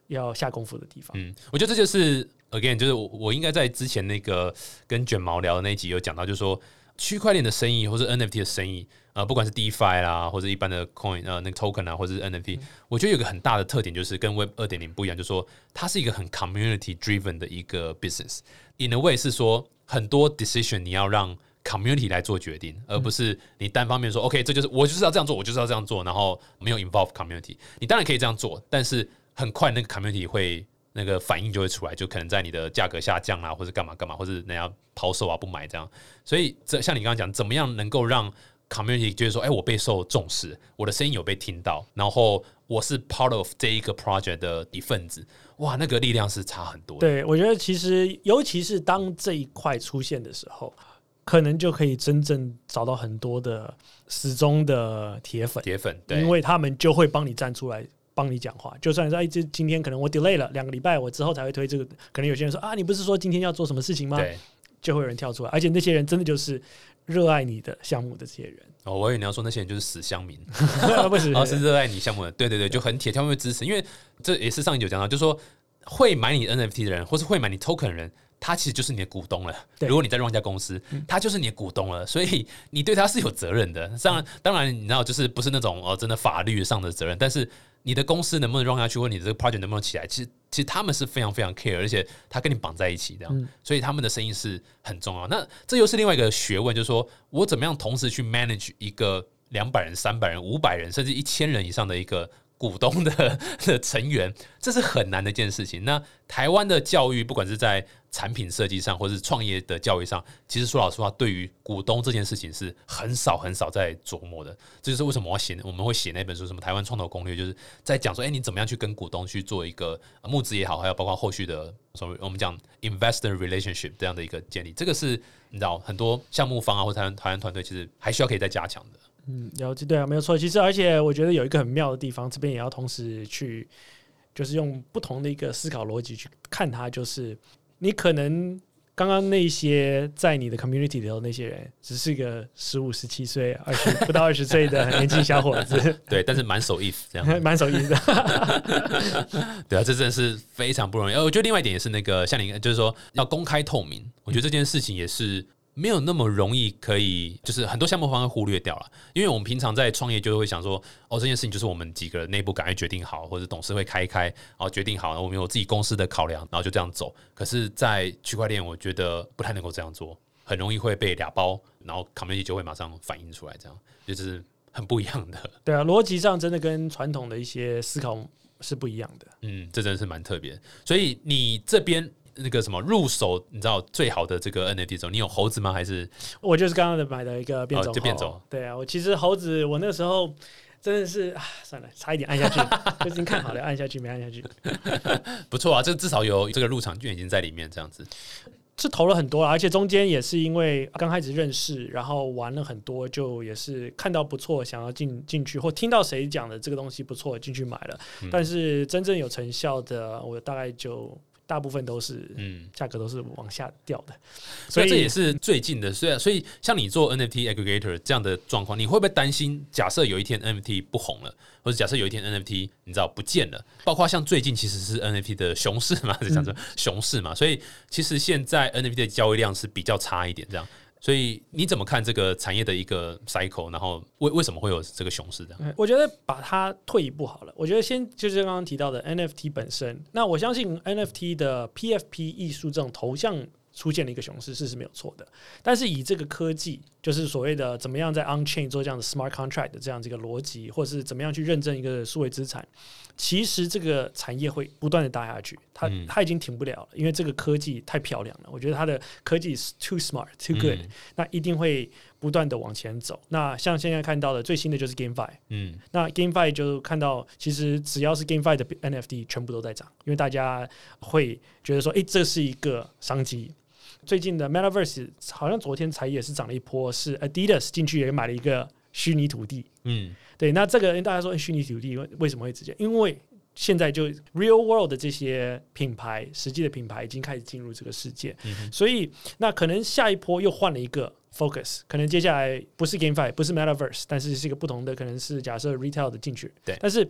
S3: 要下功夫的地方。
S2: 嗯，我觉得这就是。Again，就是我我应该在之前那个跟卷毛聊的那一集有讲到，就是说区块链的生意或是 NFT 的生意，呃，不管是 DeFi 啦，或者一般的 Coin 呃那个 Token 啊，或者是 NFT，我觉得有个很大的特点就是跟 Web 二点零不一样，就是说它是一个很 Community driven 的一个 business。In a way 是说很多 decision 你要让 Community 来做决定，而不是你单方面说 OK，这就是我就是要这样做，我就是要这样做，然后没有 involve Community。你当然可以这样做，但是很快那个 Community 会。那个反应就会出来，就可能在你的价格下降啊，或者干嘛干嘛，或者人家抛售啊不买这样。所以这像你刚刚讲，怎么样能够让 community 就是说，哎，我备受重视，我的声音有被听到，然后我是 part of 这一个 project 的一份子，哇，那个力量是差很多。
S3: 对，我觉得其实尤其是当这一块出现的时候，可能就可以真正找到很多的始终的铁粉，
S2: 铁粉，对
S3: 因为他们就会帮你站出来。帮你讲话，就算说哎，这今天可能我 delay 了两个礼拜，我之后才会推这个。可能有些人说啊，你不是说今天要做什么事情吗？
S2: 对，
S3: 就会有人跳出来，而且那些人真的就是热爱你的项目的这些人。
S2: 哦，我以为你要说那些人就是死乡民，
S3: 不是，
S2: 而是热爱你项目的。对对对，就很铁，他们会支持，因为这也是上一集讲到，就是说会买你 NFT 的人，或是会买你 token 的人。他其实就是你的股东了。如果你在让一家公司，他就是你的股东了，所以你对他是有责任的。当然，当然，你知道，就是不是那种哦，真的法律上的责任。但是你的公司能不能 run 下去，或你这个 project 能不能起来，其实其实他们是非常非常 care，而且他跟你绑在一起这样，所以他们的声音是很重要。那这又是另外一个学问，就是说我怎么样同时去 manage 一个两百人、三百人、五百人，甚至一千人以上的一个。股东的 的成员，这是很难的一件事情。那台湾的教育，不管是在产品设计上，或是创业的教育上，其实说老实话，对于股东这件事情是很少很少在琢磨的。这就是为什么我写我们会写那本书，什么台湾创投攻略，就是在讲说，哎，你怎么样去跟股东去做一个募资也好，还有包括后续的所谓我们讲 investor relationship 这样的一个建立。这个是你知道，很多项目方啊，或台湾台湾团队，其实还需要可以再加强的。
S3: 嗯，了解对啊，没有错。其实，而且我觉得有一个很妙的地方，这边也要同时去，就是用不同的一个思考逻辑去看它。就是你可能刚刚那些在你的 community 里头那些人，只是个十五、十七岁、二十不到二十岁的年轻小伙子，
S2: 对，但是蛮手 if 这样，
S3: 蛮手 if
S2: 对啊，这真的是非常不容易。呃，我觉得另外一点也是那个，像你就是说要公开透明，我觉得这件事情也是。没有那么容易可以，就是很多项目方会忽略掉了，因为我们平常在创业就会想说，哦，这件事情就是我们几个内部赶快决定好，或者董事会开一开，然后决定好，我们有自己公司的考量，然后就这样走。可是，在区块链，我觉得不太能够这样做，很容易会被俩包，然后 community 就会马上反映出来，这样就是很不一样的。
S3: 对啊，逻辑上真的跟传统的一些思考是不一样的。
S2: 嗯，这真的是蛮特别。所以你这边。那个什么入手，你知道最好的这个 NFT 种，你有猴子吗？还是
S3: 我就是刚刚的买的一个变种
S2: 就变种。
S3: 对啊，我其实猴子，我那时候真的是啊，算了，差一点按下去，就已经看好了，按下去没按下去。
S2: 不错啊，这至少有这个入场券已经在里面，这样子。
S3: 是投了很多了，而且中间也是因为刚开始认识，然后玩了很多，就也是看到不错，想要进进去，或听到谁讲的这个东西不错，进去买了。但是真正有成效的，我大概就。大部分都是，嗯，价格都是往下掉的，
S2: 所以这也是最近的。虽然，所以像你做 NFT aggregator 这样的状况，你会不会担心？假设有一天 NFT 不红了，或者假设有一天 NFT 你知道不见了，包括像最近其实是 NFT 的熊市嘛，就讲说熊市嘛，所以其实现在 NFT 的交易量是比较差一点，这样。所以你怎么看这个产业的一个 cycle？然后为为什么会有这个熊市？这样，
S3: 我觉得把它退一步好了。我觉得先就是刚刚提到的 NFT 本身。那我相信 NFT 的 PFP 艺术这种头像出现了一个熊市，是是没有错的。但是以这个科技，就是所谓的怎么样在 on chain 做这样的 smart contract 的这样子一个逻辑，或是怎么样去认证一个数位资产。其实这个产业会不断的大下去，它它已经停不了了，因为这个科技太漂亮了。我觉得它的科技是 too smart too good，那一定会不断的往前走。那像现在看到的最新的就是 GameFi，嗯，那 GameFi 就看到其实只要是 GameFi 的 NFT 全部都在涨，因为大家会觉得说，哎，这是一个商机。最近的 Metaverse 好像昨天才也是涨了一波，是 Adidas 进去也买了一个虚拟土地，嗯。对，那这个大家说虚拟土地为为什么会直接？因为现在就 real world 的这些品牌，实际的品牌已经开始进入这个世界，所以那可能下一波又换了一个 focus，可能接下来不是 GameFi，不是 Metaverse，但是是一个不同的，可能是假设 retail 的进去。
S2: 对，
S3: 但是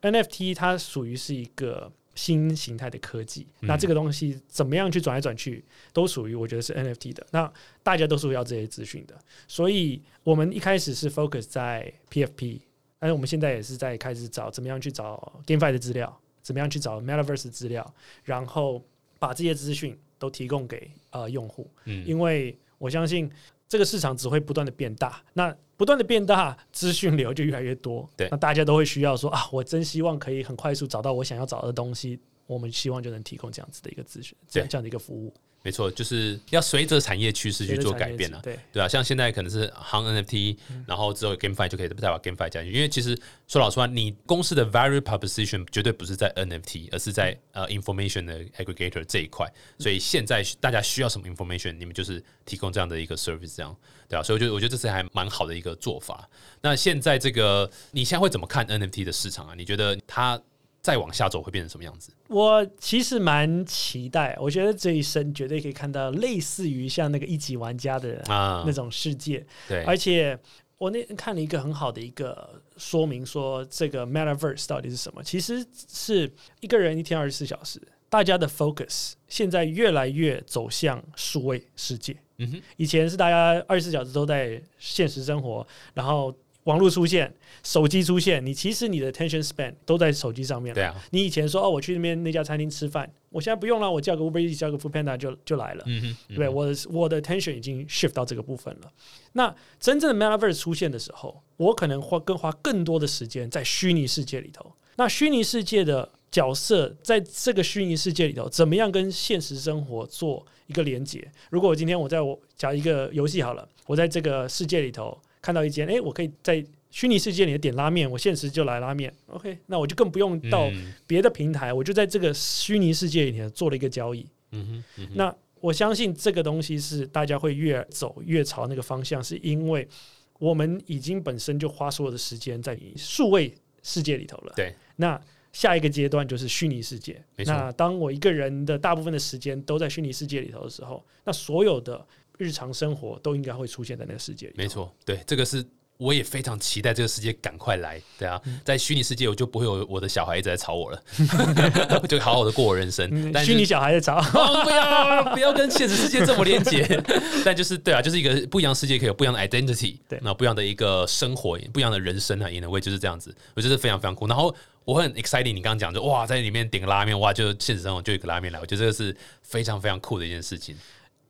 S3: NFT 它属于是一个新形态的科技，那这个东西怎么样去转来转去，都属于我觉得是 NFT 的。那大家都是要这些资讯的，所以我们一开始是 focus 在 PFP。但是我们现在也是在开始找怎么样去找 GameFi 的资料，怎么样去找 Metaverse 资料，然后把这些资讯都提供给呃用户。嗯，因为我相信这个市场只会不断的变大，那不断的变大，资讯流就越来越多。
S2: 对，
S3: 那大家都会需要说啊，我真希望可以很快速找到我想要找的东西。我们希望就能提供这样子的一个资讯，这样这样的一个服务。
S2: 没错，就是要随着产业趋势去做改变了，
S3: 对
S2: 对啊，像现在可能是行 NFT，然后之后 GameFi 就可以再把 GameFi 加进去。因为其实说老实话，你公司的 Value Proposition 绝对不是在 NFT，而是在呃 Information 的 Aggregator 这一块。所以现在大家需要什么 Information，你们就是提供这样的一个 Service，这样对啊。所以我觉得，我觉得这是还蛮好的一个做法。那现在这个，你现在会怎么看 NFT 的市场啊？你觉得它？再往下走会变成什么样子？
S3: 我其实蛮期待，我觉得这一生绝对可以看到类似于像那个一级玩家的啊那种世界。
S2: 对，
S3: 而且我那天看了一个很好的一个说明，说这个 Metaverse 到底是什么？其实是一个人一天二十四小时，大家的 focus 现在越来越走向数位世界。嗯哼，以前是大家二十四小时都在现实生活，然后。网络出现，手机出现，你其实你的 attention span 都在手机上面。
S2: 对啊，
S3: 你以前说哦，我去那边那家餐厅吃饭，我现在不用了，我叫个 Uber Eats，叫个 Food Panda 就就来了。嗯哼，对，我的我的 attention 已经 shift 到这个部分了。那真正的 Metaverse 出现的时候，我可能花更花更多的时间在虚拟世界里头。那虚拟世界的角色在这个虚拟世界里头，怎么样跟现实生活做一个连接？如果我今天我在我讲一个游戏好了，我在这个世界里头。看到一间，哎，我可以在虚拟世界里点拉面，我现实就来拉面，OK，那我就更不用到别的平台，我就在这个虚拟世界里面做了一个交易。嗯哼，那我相信这个东西是大家会越走越朝那个方向，是因为我们已经本身就花所有的时间在数位世界里头了。
S2: 对，
S3: 那下一个阶段就是虚拟世界。那当我一个人的大部分的时间都在虚拟世界里头的时候，那所有的。日常生活都应该会出现在那个世界里。
S2: 没错，对，这个是我也非常期待这个世界赶快来。对啊，在虚拟世界我就不会有我的小孩一直在吵我了，就好好的过我人生。
S3: 虚拟小孩在吵，
S2: 不要 不要跟现实世界这么连接。但就是对啊，就是一个不一样世界，可以有不一样的 identity，
S3: 对，
S2: 那不一样的一个生活，不一样的人生啊，也能为就是这样子。我觉得非常非常酷。然后我很 excited，你刚刚讲就哇，在里面点个拉面，哇，就现实生活就一个拉面来，我觉得这个是非常非常酷的一件事情。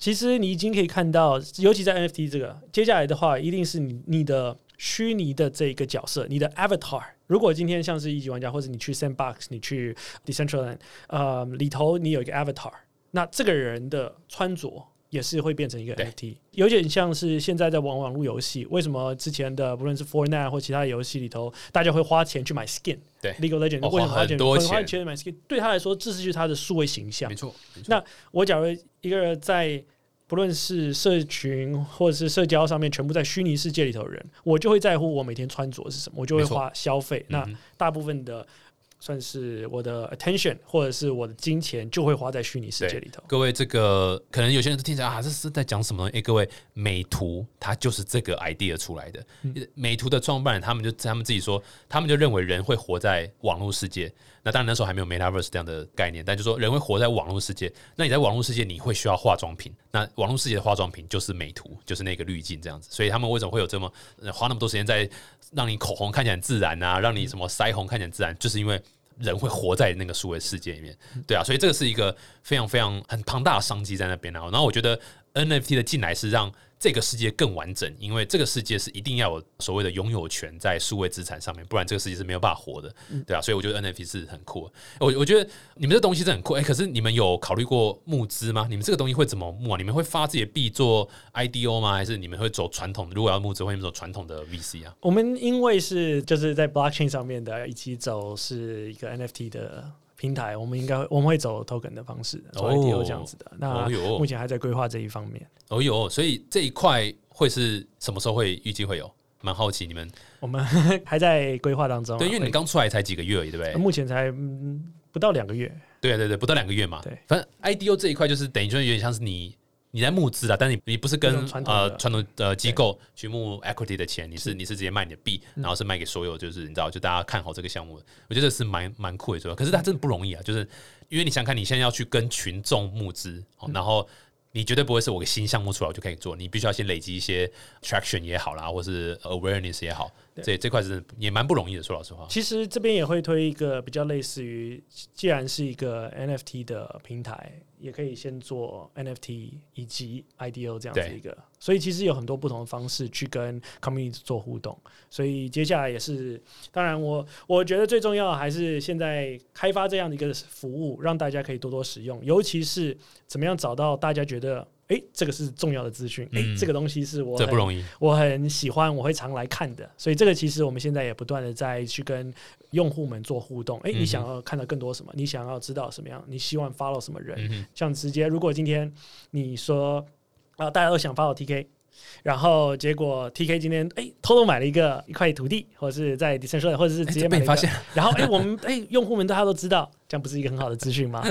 S3: 其实你已经可以看到，尤其在 NFT 这个，接下来的话，一定是你你的虚拟的这个角色，你的 avatar。如果今天像是一级玩家，或者你去 Sandbox，你去 Decentraland，呃，里头你有一个 avatar，那这个人的穿着也是会变成一个 NFT，有点像是现在在玩网络游戏，为什么之前的不论是 Fortnite 或其他游戏里头，大家会花钱去买 skin？
S2: 对
S3: ，League of Legends
S2: 哦
S3: 为什么花钱
S2: 花很多
S3: 会花
S2: 钱
S3: 钱买 skin？对他来说，这是就是他的数位形象
S2: 没。错，没错
S3: 那我假如一个人在不论是社群或者是社交上面，全部在虚拟世界里头的人，我就会在乎我每天穿着是什么，我就会花消费。那大部分的算是我的 attention 或者是我的金钱，就会花在虚拟世界里头。
S2: 各位，这个可能有些人听起来啊，这是在讲什么东西？哎，各位，美图它就是这个 idea 出来的。
S3: 嗯
S2: 美图的创办人他们就他们自己说，他们就认为人会活在网络世界。那当然那时候还没有 metaverse 这样的概念，但就说人会活在网络世界。那你在网络世界你会需要化妆品，那网络世界的化妆品就是美图，就是那个滤镜这样子。所以他们为什么会有这么呃花那么多时间在让你口红看起来很自然啊，让你什么腮红看起来很自然，就是因为。人会活在那个数位世界里面，对啊，所以这个是一个非常非常很庞大的商机在那边啊。然后我觉得 NFT 的进来是让这个世界更完整，因为这个世界是一定要有所谓的拥有权在数位资产上面，不然这个世界是没有办法活的，对啊。所以我觉得 NFT 是很酷。我我觉得你们这东西是很酷，哎、可是你们有考虑过募资吗？你们这个东西会怎么募啊？你们会发自己的币做 IDO 吗？还是你们会走传统的？如果要募资，会走传统的 VC 啊？
S3: 我们因为是就是在 blockchain 上面的，一起走是一个 NFT 的平台，我们应该我们会走 token 的方式，走
S2: 哦
S3: IDO 这样子的。那目前还在规划这一方面。
S2: 哦哟，所以这一块会是什么时候会预计会有？蛮好奇你们，
S3: 我们 还在规划当中啊。
S2: 对，因为你
S3: 会
S2: 刚出来才几个月而已，对不对？
S3: 目前才嗯不到两个月。
S2: 对对对，不到两个月嘛。
S3: 对，
S2: 反正 IDO 这一块就是等于就是有点像是你你在募资啊，但是你你不是跟呃传统的机构去募 equity 的钱，你是你是直接卖你的币，
S3: 嗯。
S2: 然后是卖给所有就是你知道就大家看好这个项目。的，我觉得是蛮蛮酷的，可是它真的不容易啊，就是因为你想看你现在要去跟群众募资，然后。你绝对不会是我个新项目出来我就可以做，你必须要先累积一些 traction 也好啦，或是 awareness 也好，这这块是也蛮不容易的。说老实话，
S3: 其实这边也会推一个比较类似于，既然是一个 NFT 的平台，也可以先做 NFT 以及 IDO 这样子一个，所以其实有很多不同的方式去跟 community 做互动。所以接下来也是，当然我我觉得最重要的还是现在开发这样的一个服务，让大家可以多多使用，尤其是怎么样找到大家觉得。诶，这个是重要的资讯。诶，
S2: 嗯
S3: 这个东西是我很
S2: 这不容易。
S3: 我很喜欢，我会常来看的。所以这个其实我们现在也不断的在去跟用户们做互动。诶，
S2: 嗯
S3: 你想要看到更多什么？你想要知道什么样？你希望 follow 什么人？
S2: 嗯，
S3: 像直接，如果今天你说啊、大家都想 follow TK。然后结果 TK 今天哎偷偷买了一个一块土地，或者是在 Decentraland，或者是直接买了一个
S2: 哎这被你发现，
S3: 然后哎我们哎用户们大家都知道，这样不是一个很好的资讯吗？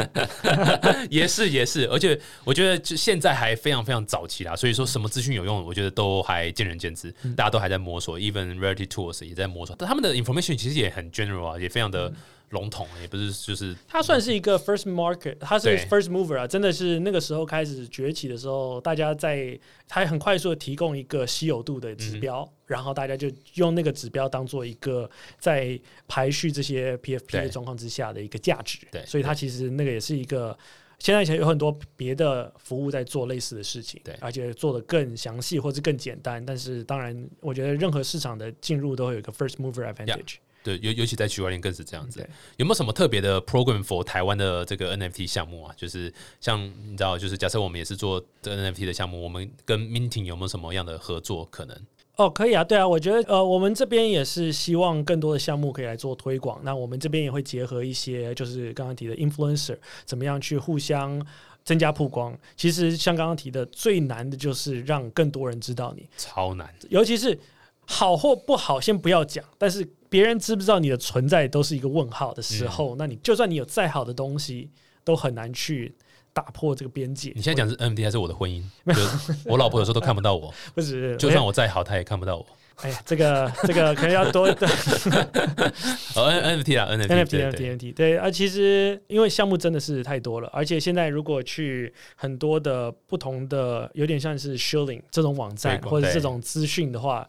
S2: 也是也是，而且我觉得就现在还非常非常早期啦，所以说什么资讯有用，我觉得都还见仁见智，
S3: 嗯
S2: 大家都还在摸索，even Reality Tools 也在摸索，但他们的 information 其实也很 general 啊，也非常
S3: 嗯
S2: 的笼统，也不是就是
S3: 它算是一个 first market，它是
S2: 对
S3: first mover 啊，真的是那个时候开始崛起的时候，大家在它很快速的提供一个稀有度的指标，然后大家就用那个指标当做一个在排序这些 PFP 的状况之下的一个价值。
S2: 对
S3: 所以它其实那个也是一个。现在其实有很多别的服务在做类似的事情，
S2: 对
S3: 而且做的更详细或者更简单。但是当然，我觉得任何市场的进入都会有一个 first mover advantage。
S2: 对，尤尤其在区块链更是这样子。有没有什么特别的 program for 台湾的这个 NFT 项目啊？就是像你知道，就是假设我们也是做这 NFT 的项目，我们跟 Minting 有没有什么样的合作可能？
S3: 哦，可以啊，对啊，我觉得呃，我们这边也是希望更多的项目可以来做推广。那我们这边也会结合一些，就是刚刚提的 influencer，怎么样去互相增加曝光。其实像刚刚提的，最难的就是让更多人知道你，
S2: 超难，
S3: 尤其是好或不好，先不要讲，但是别人知不知道你的存在都是一个问号的时候，那你就算你有再好的东西，都很难去打破这个边界。
S2: 你现在讲是 NFT 还是我的婚姻？就是我老婆有时候都看不到我，
S3: 不是，
S2: 就算我再好，她也看不到我。
S3: 哎呀，这个这个可能要多
S2: 哦，N NFT 啊，NFT
S3: NFT
S2: 对
S3: NFT
S2: 对
S3: NFT 对啊，其实因为项目真的是太多了，而且现在如果去很多的不同的，有点像是 Shilling 这种网站或者这种资讯的话，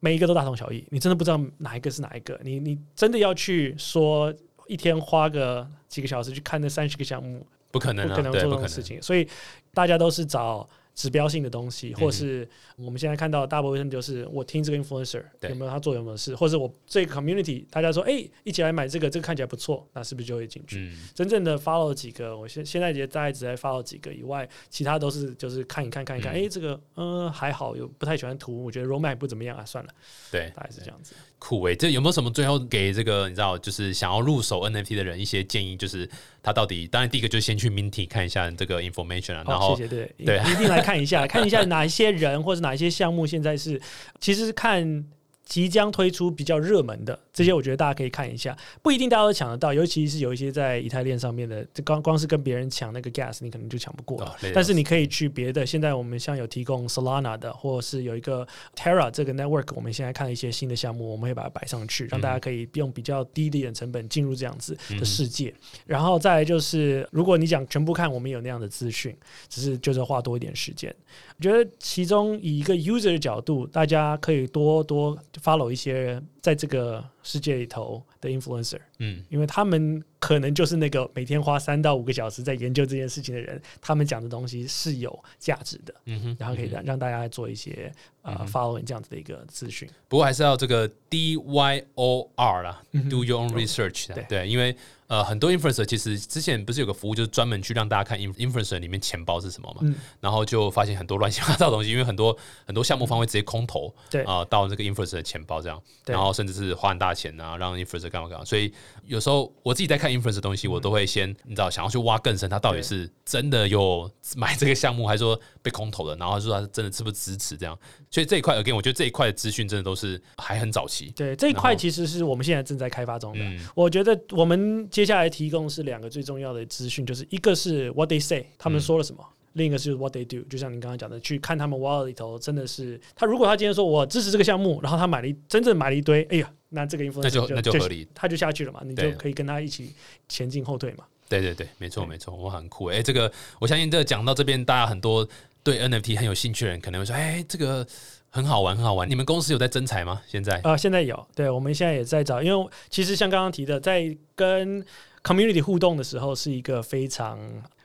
S3: 每一个都大同小异，你真的不知道哪一个是哪一个，你你真的要去说一天花个几个小时去看那三十个项目，
S2: 不可能啊，
S3: 不可能
S2: 对，不可能
S3: 做这种事。情，所以大家都是找。指标性的东西，或是我们现在看到大部分就是我听这个 influencer 有没有他做有没有事，或者我这个 community 大家说哎、一起来买这个，这个看起来不错，那是不是就会进去？
S2: 嗯，
S3: 真正的 follow 几个，我现现在也大概只在 follow 几个以外，其他都是就是看一看看一看，
S2: 嗯
S3: 哎、这个嗯、呃还好，有不太喜欢图，我觉得 roadmap 不怎么样啊，算了，
S2: 对，
S3: 大概是这样子。
S2: 酷诶，这有没有什么最后给这个你知道，就是想要入手 NFT 的人一些建议？就是他到底，当然第一个就是先去 Minty 看一下这个 information 啊，然
S3: 好，
S2: 后
S3: 谢谢，对，
S2: 对
S3: 一一定来看一下，看一下哪一些人或者哪一些项目现在是，其实是看即将推出比较热门的这些，我觉得大家可以看一下，不一定大家都抢得到，尤其是有一些在以太链上面的，这光光是跟别人抢那个 gas，你可能就抢不过了。
S2: 哦
S3: 但是你可以去别的，现在我们像有提供 Solana 的，或者是有一个 Terra 这个 network，我们现在看了一些新的项目，我们会把它摆上去，让大家可以用比较低的一点成本进入这样子的世界。然后再来就是，如果你讲全部看，我们有那样的资讯，只是就是花多一点时间。我觉得其中以一个 user 的角度，大家可以多多 follow 一些在这个世界里头的 influencer，
S2: 嗯，
S3: 因为他们可能就是那个每天花三到五个小时在研究这件事情的人，他们讲的东西是有价值的，
S2: 嗯哼，
S3: 然后可以让让大家做一些呃 following 这样子的一个资讯。
S2: 不过还是要这个 D Y O R 啦、
S3: 嗯
S2: d o your own research 啦
S3: 对。
S2: 对，因为呃很多 influencer 其实之前不是有个服务，就是专门去让大家看 in- influencer 里面钱包是什么嘛，
S3: 嗯。
S2: 然后就发现很多乱七八糟的东西，因为很多很多项目方会直接空投，
S3: 对。
S2: 啊、到这个 influencer 的钱包这样，
S3: 对。
S2: 然后甚至是花很大钱啊，让 influencer 干嘛干嘛，所以有时候我自己在看 influencer 的东西，我都会先你知道想要去挖更深，他到底是真的有买这个项目，还是说被空投的，然后说他真的是不是支持这样，所以这一块 again，我觉得这一块的资讯真的都是还很早期，
S3: 对这一块其实是我们现在正在开发中的。
S2: 嗯
S3: 我觉得我们接下来提供是两个最重要的资讯，就是一个是 what they say，他们说了什么。另一个是 what they do，就像你刚刚讲的，去看他们 wallet 里头真的是他。如果他今天说我支持这个项目，然后他买了一真正买了一堆，哎呀，那这个 influencer
S2: 那就那就合理，
S3: 他就下去了嘛，你就可以跟他一起前进后退嘛。
S2: 对对对，没错没错，我很酷哎、这个我相信这个讲到这边，大家很多对 NFT 很有兴趣的人可能会说，哎、这个很好玩很好玩。你们公司有在征才吗？现在？
S3: 呃，现在有，对，我们现在也在找，因为其实像刚刚提的，在跟 community 互动的时候，是一个非常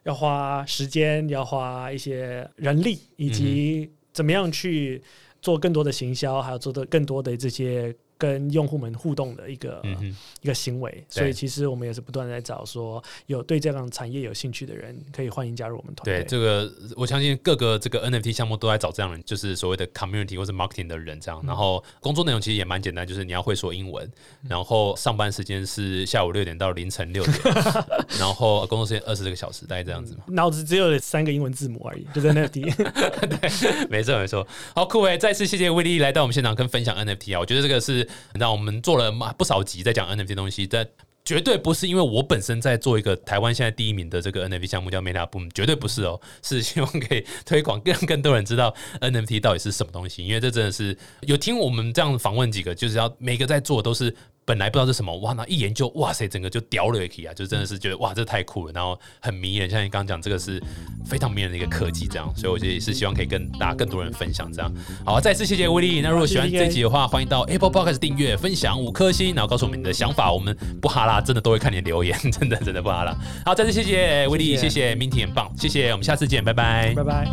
S3: 要花时间、要花一些人力，以及怎么样去做更多的行销，还有做的更多的这些跟用户们互动的一个、
S2: 嗯，
S3: 一个行为。所以其实我们也是不断地在找说，有对这样产业有兴趣的人，可以欢迎加入我们团
S2: 对
S3: 队。
S2: 这个，我相信各个这个 NFT 项目都在找这样的人，就是所谓的 community 或者 marketing 的人这样。然后工作内容其实也蛮简单，就是你要会说英文，然后上班时间是下午六点到凌晨六点，然后工作时间二十个小时，大概这样子嘛。
S3: 脑子只有三个英文字母而已，就是 NFT。
S2: 没错没错，好酷伟！再次谢谢威力来到我们现场跟分享 NFT 啊，我觉得这个是让我们做了不少集在讲 NFT 东西，但绝对不是因为我本身在做一个台湾现在第一名的这个 NFT 项目叫 Meta Boom，绝对不是哦，是希望可以推广更更多人知道 NFT 到底是什么东西，因为这真的是有听我们这样访问几个，就是要每个在做都是。本来不知道是什么，哇，那一研究，哇塞，整个就屌了一啊，就真的是觉得哇，这太酷了，然后很迷人。像你刚刚讲，这个是非常迷人的一个科技，这样，所以我觉得也是希望可以跟大家更多人分享这样。好，再次谢谢威力。那如果喜欢这集的话，欢迎到 Apple Podcast 订阅、分享五颗星，然后告诉我们你的想法。我们不哈啦，真的都会看你的留言，真的真的不哈啦。好，再次谢谢威力，
S3: 谢谢
S2: 谢谢 Minty 很棒，谢谢，我们下次见，拜拜
S3: 拜拜。